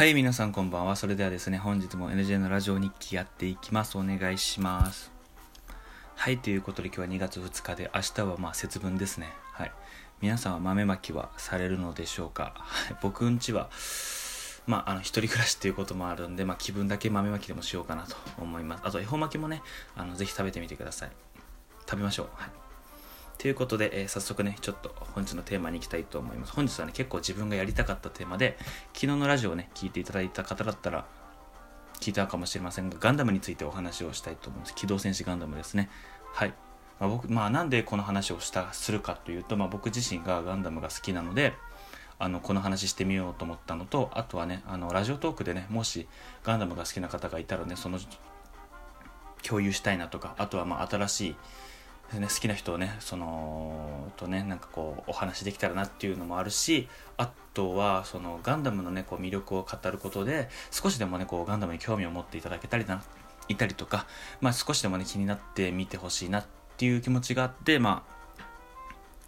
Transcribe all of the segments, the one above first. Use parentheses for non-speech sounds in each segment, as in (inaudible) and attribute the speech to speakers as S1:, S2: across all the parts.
S1: はい、皆さんこんばんは。それではですね、本日も NJ のラジオ日記やっていきます。お願いします。はい、ということで今日は2月2日で、明日はま節分ですね。はい。皆さんは豆まきはされるのでしょうか？はい、僕んちは、まあ、あの、一人暮らしっていうこともあるんで、まあ、気分だけ豆まきでもしようかなと思います。あと、恵方巻きもね、あの、ぜひ食べてみてください。食べましょう。はい。ということで、えー、早速ね、ちょっと本日のテーマに行きたいと思います。本日はね、結構自分がやりたかったテーマで、昨日のラジオをね、聞いていただいた方だったら、聞いたかもしれませんが、ガンダムについてお話をしたいと思います。機動戦士ガンダムですね。はい。まあ、僕、まあ、なんでこの話をしたするかというと、まあ、僕自身がガンダムが好きなので、あのこの話してみようと思ったのとあとはねあのラジオトークでねもしガンダムが好きな方がいたらねその共有したいなとかあとはまあ新しいね、好きな人をねそのとねなんかこうお話できたらなっていうのもあるしあとはそのガンダムのねこう魅力を語ることで少しでもねこうガンダムに興味を持っていただけたりないたりとか、まあ、少しでもね気になって見てほしいなっていう気持ちがあってまあ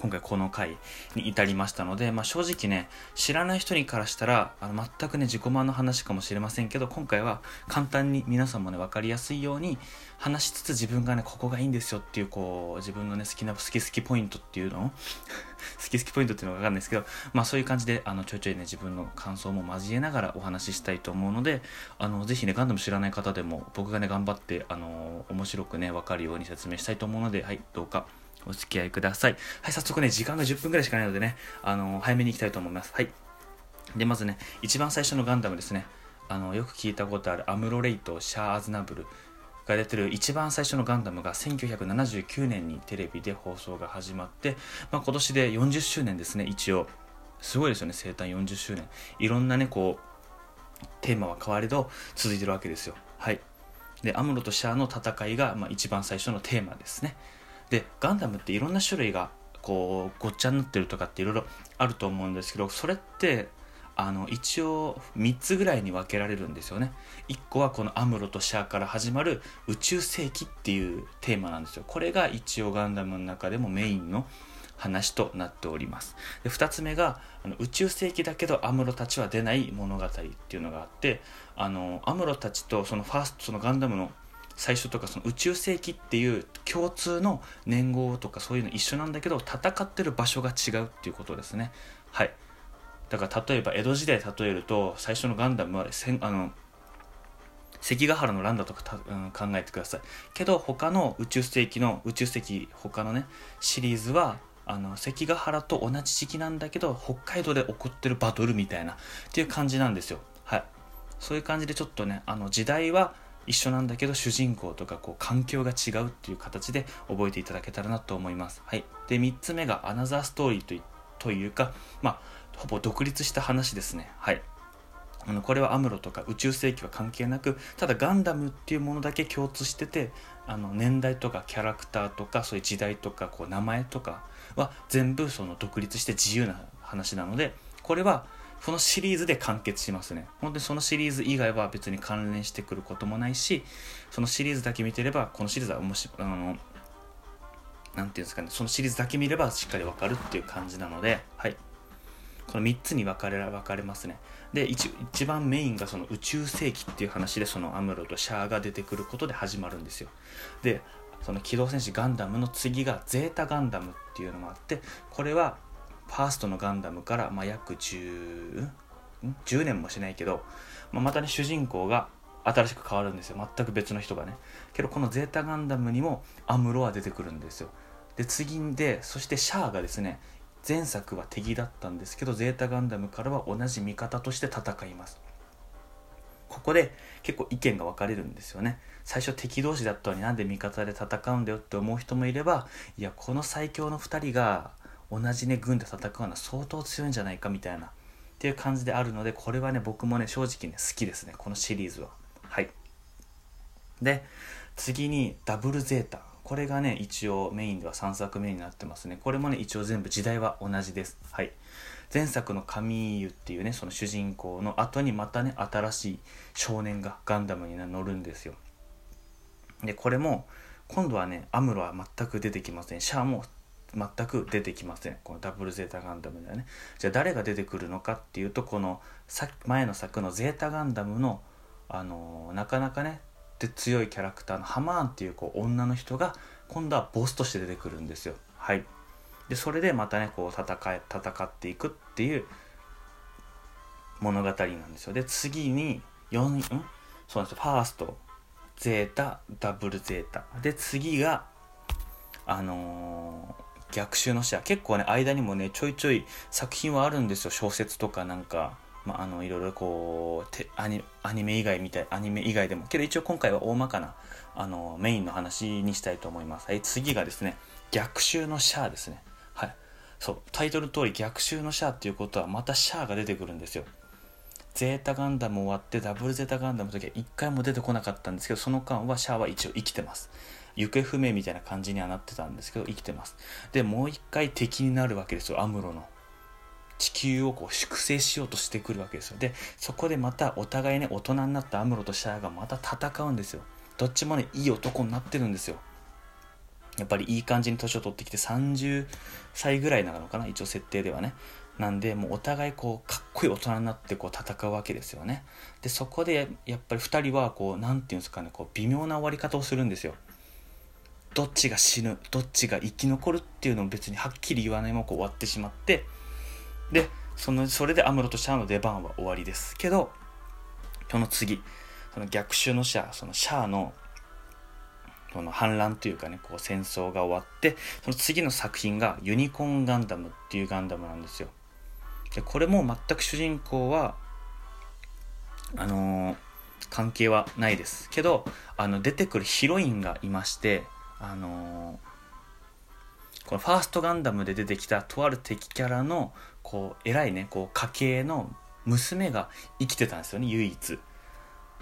S1: 今回この回に至りましたので、まあ、正直ね、知らない人にからしたら、あの全くね、自己満の話かもしれませんけど、今回は簡単に皆さんもね、分かりやすいように話しつつ自分がね、ここがいいんですよっていう、こう、自分のね、好きな、好き好きポイントっていうのを (laughs) 好き好きポイントっていうのがわかんないですけど、まあそういう感じで、あの、ちょいちょいね、自分の感想も交えながらお話ししたいと思うので、あの、ぜひね、ガンダム知らない方でも、僕がね、頑張って、あの、面白くね、わかるように説明したいと思うので、はい、どうかお付き合いください。はい、早速ね、時間が10分くらいしかないのでね、あの早めに行きたいと思います。はい。で、まずね、一番最初のガンダムですね。あの、よく聞いたことあるアムロレイとシャア・アズナブルが出てる一番最初のガンダムが1979年にテレビで放送が始まって、まあ、今年で40周年ですね、一応。すごいですよね、生誕40周年。いろんなね、こう、テーマは変われど続いてるわけですよ。はい。で、アムロとシャアの戦いが、まあ、一番最初のテーマですね。でガンダムっていろんな種類がこうごっちゃになってるとかっていろいろあると思うんですけどそれってあの一応3つぐらいに分けられるんですよね。1個はこのアムロとシャアから始まる宇宙世紀っていうテーマなんですよ。これが一応ガンダムの中でもメインの話となっております。で2つ目があの宇宙世紀だけどアムロたちは出ない物語っていうのがあってあのアムロたちとそのファーストそのガンダムの最初とかその宇宙世紀っていう共通の年号とかそういうの一緒なんだけど戦ってる場所が違うっていうことですね。はい。だから例えば江戸時代例えると最初のガンダムはせんあの関ヶ原の乱だとかた、うん、考えてください。けど他の宇宙世紀の宇宙世紀他のねシリーズはあの関ヶ原と同じ時期なんだけど北海道で起こってるバトルみたいなっていう感じなんですよ。はい。そういう感じでちょっとねあの時代は一緒なんだけど主人公とかこう環境が違うっていう形で覚えていただけたらなと思います。はい、で3つ目がアナザーストーリーといというか、まあ、ほぼ独立した話ですね。はい、あのこれはアムロとか宇宙世紀は関係なくただガンダムっていうものだけ共通しててあの年代とかキャラクターとかそういう時代とかこう名前とかは全部その独立して自由な話なのでこれはそのシリーズで完結しますね。本当にそのシリーズ以外は別に関連してくることもないし、そのシリーズだけ見てれば、このシリーズは面白い、あの、なんていうんですかね、そのシリーズだけ見ればしっかりわかるっていう感じなので、はい。この3つに分かれ分かれますね。で一、一番メインがその宇宙世紀っていう話で、そのアムロとシャアが出てくることで始まるんですよ。で、その機動戦士ガンダムの次がゼータガンダムっていうのもあって、これはファーストのガンダムから、まあ、約 10, 10年もしないけど、まあ、またね主人公が新しく変わるんですよ。全く別の人がね。けどこのゼータガンダムにもアムロは出てくるんですよ。で次でそしてシャアがですね前作は敵だったんですけどゼータガンダムからは同じ味方として戦います。ここで結構意見が分かれるんですよね。最初敵同士だったのになんで味方で戦うんだよって思う人もいればいやこの最強の2人が同じね軍で戦うのは相当強いんじゃないかみたいなっていう感じであるのでこれはね僕もね正直ね好きですねこのシリーズは。はい。で次にダブルゼータ。これがね一応メインでは3作目になってますね。これもね一応全部時代は同じです。はい。前作のカミーユっていうねその主人公の後にまたね新しい少年がガンダムに乗るんですよ。でこれも今度はねアムロは全く出てきません。シャアも全く出てきません。このダブルゼータガンダムではね。じゃあ誰が出てくるのかっていうとこの前の作のゼータガンダムのあのなかなかねで強いキャラクターのハマーンっていうこう女の人が今度はボスとして出てくるんですよ。はい。でそれでまたねこう戦え戦っていくっていう物語なんですよ。で次に4ん？そうなんですよ。ファーストゼータダブルゼータ。で次があのー、逆襲の使者結構ね間にもねちょいちょい作品はあるんですよ。小説とかなんか。まあ、あのいろいろこうアニアニメ以外みたいアニメ以外でも。けど一応今回は大まかなあのメインの話にしたいと思います、はい、次がですね逆襲のシャアですね。はい。そう。タイトル通り逆襲のシャアっていうことはまたシャアが出てくるんですよ。ゼータガンダム終わってダブルゼータガンダムの時は一回も出てこなかったんですけどその間はシャアは一応生きてます。行方不明みたいな感じにはなってたんですけど生きてます。でもう一回敵になるわけですよ。アムロの。地球をこう粛清しようとしてくるわけですよ。でそこでまたお互いね大人になったアムロとシャアがまた戦うんですよ。どっちもねいい男になってるんですよ。やっぱりいい感じに年を取ってきて30歳ぐらいなのかな一応設定ではね。なんでもうお互いこうかっこいい大人になってこう戦うわけですよね。でそこでやっぱり2人はこう何て言うんですかねこう微妙な終わり方をするんですよ。どっちが死ぬどっちが生き残るっていうのを別にはっきり言わないままこう終わってしまってでそのそれでアムロとシャアの出番は終わりです。けどその次その逆襲のシャアそのシャアのこの反乱というかねこう戦争が終わってその次の作品がユニコーンガンダムっていうガンダムなんですよ。でこれも全く主人公はあのー、関係はないです。けどあの出てくるヒロインがいましてあのーこのファーストガンダムで出てきたとある敵キャラのこう偉いねこう家系の娘が生きてたんですよね唯一。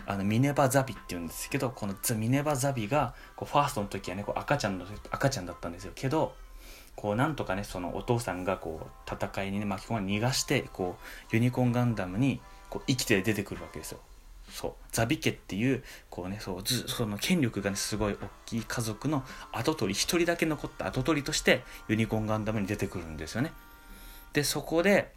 S1: あのミネバザビって言うんですけどこのミネバザビがこうファーストの時はねこう赤ちゃんの赤ちゃんだったんですよ。けどこうなんとかねそのお父さんがこう戦いに、ね、巻き込まれ逃がしてこうユニコーンガンダムにこう生きて出てくるわけですよ。そうザビ家っていうこうねそうずその権力がねすごい大きい家族の跡取り一人だけ残った跡取りとしてユニコーンガンダムに出てくるんですよね。でそこで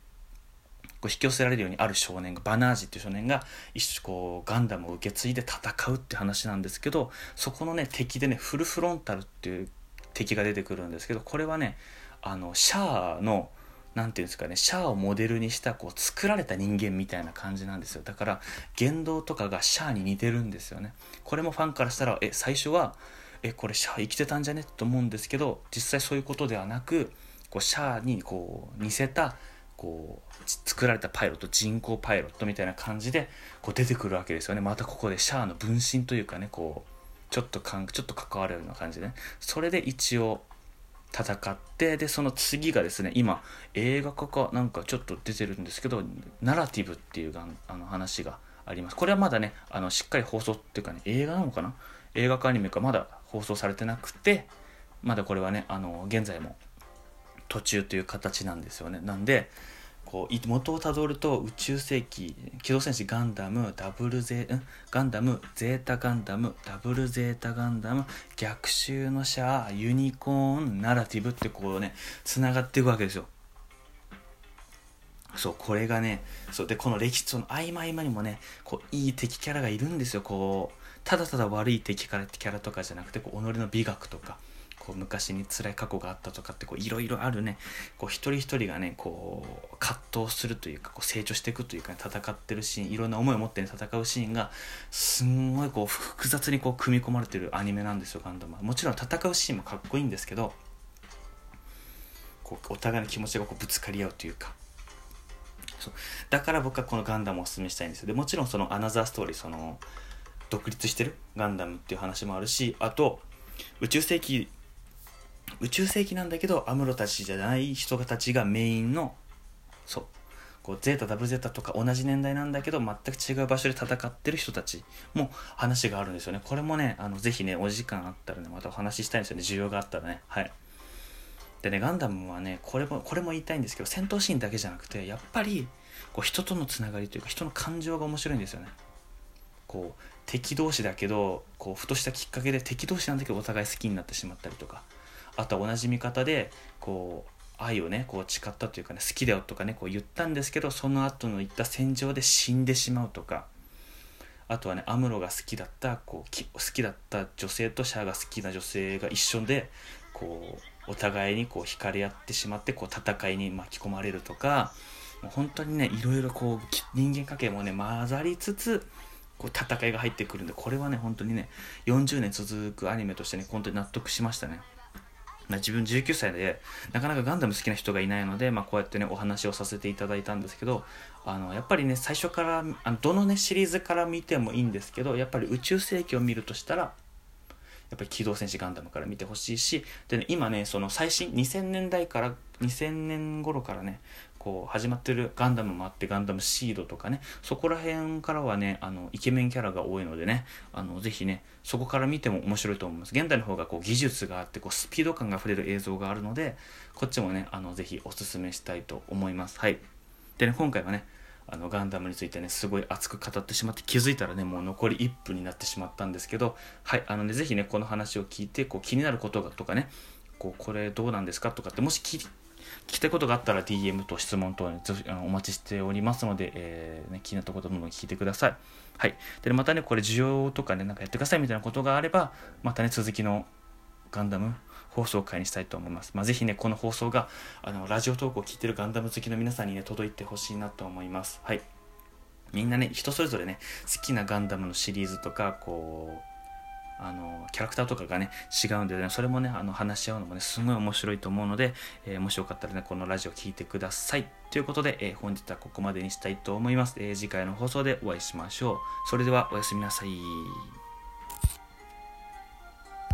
S1: こう引き寄せられるようにある少年がバナージっていう少年が一緒こうガンダムを受け継いで戦うって話なんですけどそこのね敵でねフルフロンタルっていう敵が出てくるんですけどこれはねあのシャアの何て言うんですかねシャアをモデルにしたこう作られた人間みたいな感じなんですよ。だから言動とかがシャアに似てるんですよね。これもファンからしたらえ最初はえこれシャア生きてたんじゃね？と思うんですけど実際そういうことではなくこうシャアにこう似せたこう作られたパイロット人工パイロットみたいな感じでこう出てくるわけですよね。またここでシャアの分身というかねこうちょっとかんちょっと関わるような感じでね。それで一応戦ってでその次がですね今映画化かなんかちょっと出てるんですけどナラティブっていうがあの話があります。これはまだねあのしっかり放送っていうかね映画なのかな？映画かアニメかまだ放送されてなくてまだこれはねあの現在も途中という形なんですよね。なんでこう元をたどると宇宙世紀機動戦士ガンダムダブルゼガンダムゼータガンダムダブルゼータガンダム逆襲のシャアユニコーンナラティブってこうねつながっていくわけですよ。そうこれがねそうでこの歴史の合間合間にもねこういい敵キャラがいるんですよ。こうただただ悪い敵キャラとかじゃなくてこう己の美学とか。こう昔に辛い過去があったとかっていろいろあるね。こう一人一人がねこう葛藤するというかこう成長していくというか、ね、戦ってるシーンいろんな思いを持って、ね、戦うシーンがすんごいこう複雑にこう組み込まれてるアニメなんですよガンダムは。もちろん戦うシーンもかっこいいんですけどこうお互いの気持ちがこうぶつかり合うというか。そう。だから僕はこのガンダムをおすすめしたいんですよ。でもちろんそのアナザーストーリーその独立してるガンダムっていう話もあるしあと宇宙世紀宇宙世紀なんだけどアムロたちじゃない人たちがメインのそう。こうゼータダブルゼータとか同じ年代なんだけど全く違う場所で戦ってる人たちも話があるんですよね。これもねあのぜひねお時間あったらねまたお話ししたいんですよね。需要があったらね。はい。でねガンダムはねこれもこれも言いたいんですけど戦闘シーンだけじゃなくてやっぱりこう人とのつながりというか人の感情が面白いんですよね。こう敵同士だけどこうふとしたきっかけで敵同士なんだけどお互い好きになってしまったりとか。あとは同じ見方でこう愛をねこう誓ったというかね好きだよとかねこう言ったんですけどその後の言った戦場で死んでしまうとかあとはねアムロが好きだったこう好きだった女性とシャアが好きな女性が一緒でこうお互いにこう惹かれ合ってしまってこう戦いに巻き込まれるとかもう本当にねいろいろこう人間関係もね混ざりつつこう戦いが入ってくるんでこれはね本当にね40年続くアニメとしてね本当に納得しましたね。ま自分19歳でなかなかガンダム好きな人がいないので、まあ、こうやってねお話をさせていただいたんですけどあのやっぱりね最初からあのどのねシリーズから見てもいいんですけどやっぱり宇宙世紀を見るとしたらやっぱり機動戦士ガンダムから見てほしいしで、ね、今ねその最新2000年代から2000年頃からねこう始まってるガンダムもあってガンダムシードとかねそこら辺からはねあのイケメンキャラが多いのでねあのぜひねそこから見ても面白いと思います。現代の方がこう技術があってこうスピード感があふれる映像があるのでこっちもねあのぜひおすすめしたいと思います。はい。でね今回はねあのガンダムについてねすごい熱く語ってしまって気づいたらねもう残り1分になってしまったんですけどはい。あのねぜひねこの話を聞いてこう気になることがとかねこうこれどうなんですかとかってもし聞聞きたいことがあったら DM と質問等、ね、お待ちしておりますので、えーね、気になったことどんどん聞いてください。はい。で、またね、これ需要とかね、なんかやってくださいみたいなことがあれば、またね、続きのガンダム放送会にしたいと思います。まあ、ぜひね、この放送が、あの、ラジオトークを聞いてるガンダム好きの皆さんにね、届いてほしいなと思います。はい。みんなね、人それぞれね、好きなガンダムのシリーズとか、こう、あのキャラクターとかがね違うんでねそれもねあの話し合うのもねすごい面白いと思うので、えー、もしよかったらねこのラジオ聴いてください。ということで、えー、本日はここまでにしたいと思います、えー、次回の放送でお会いしましょう。それではおやすみなさい。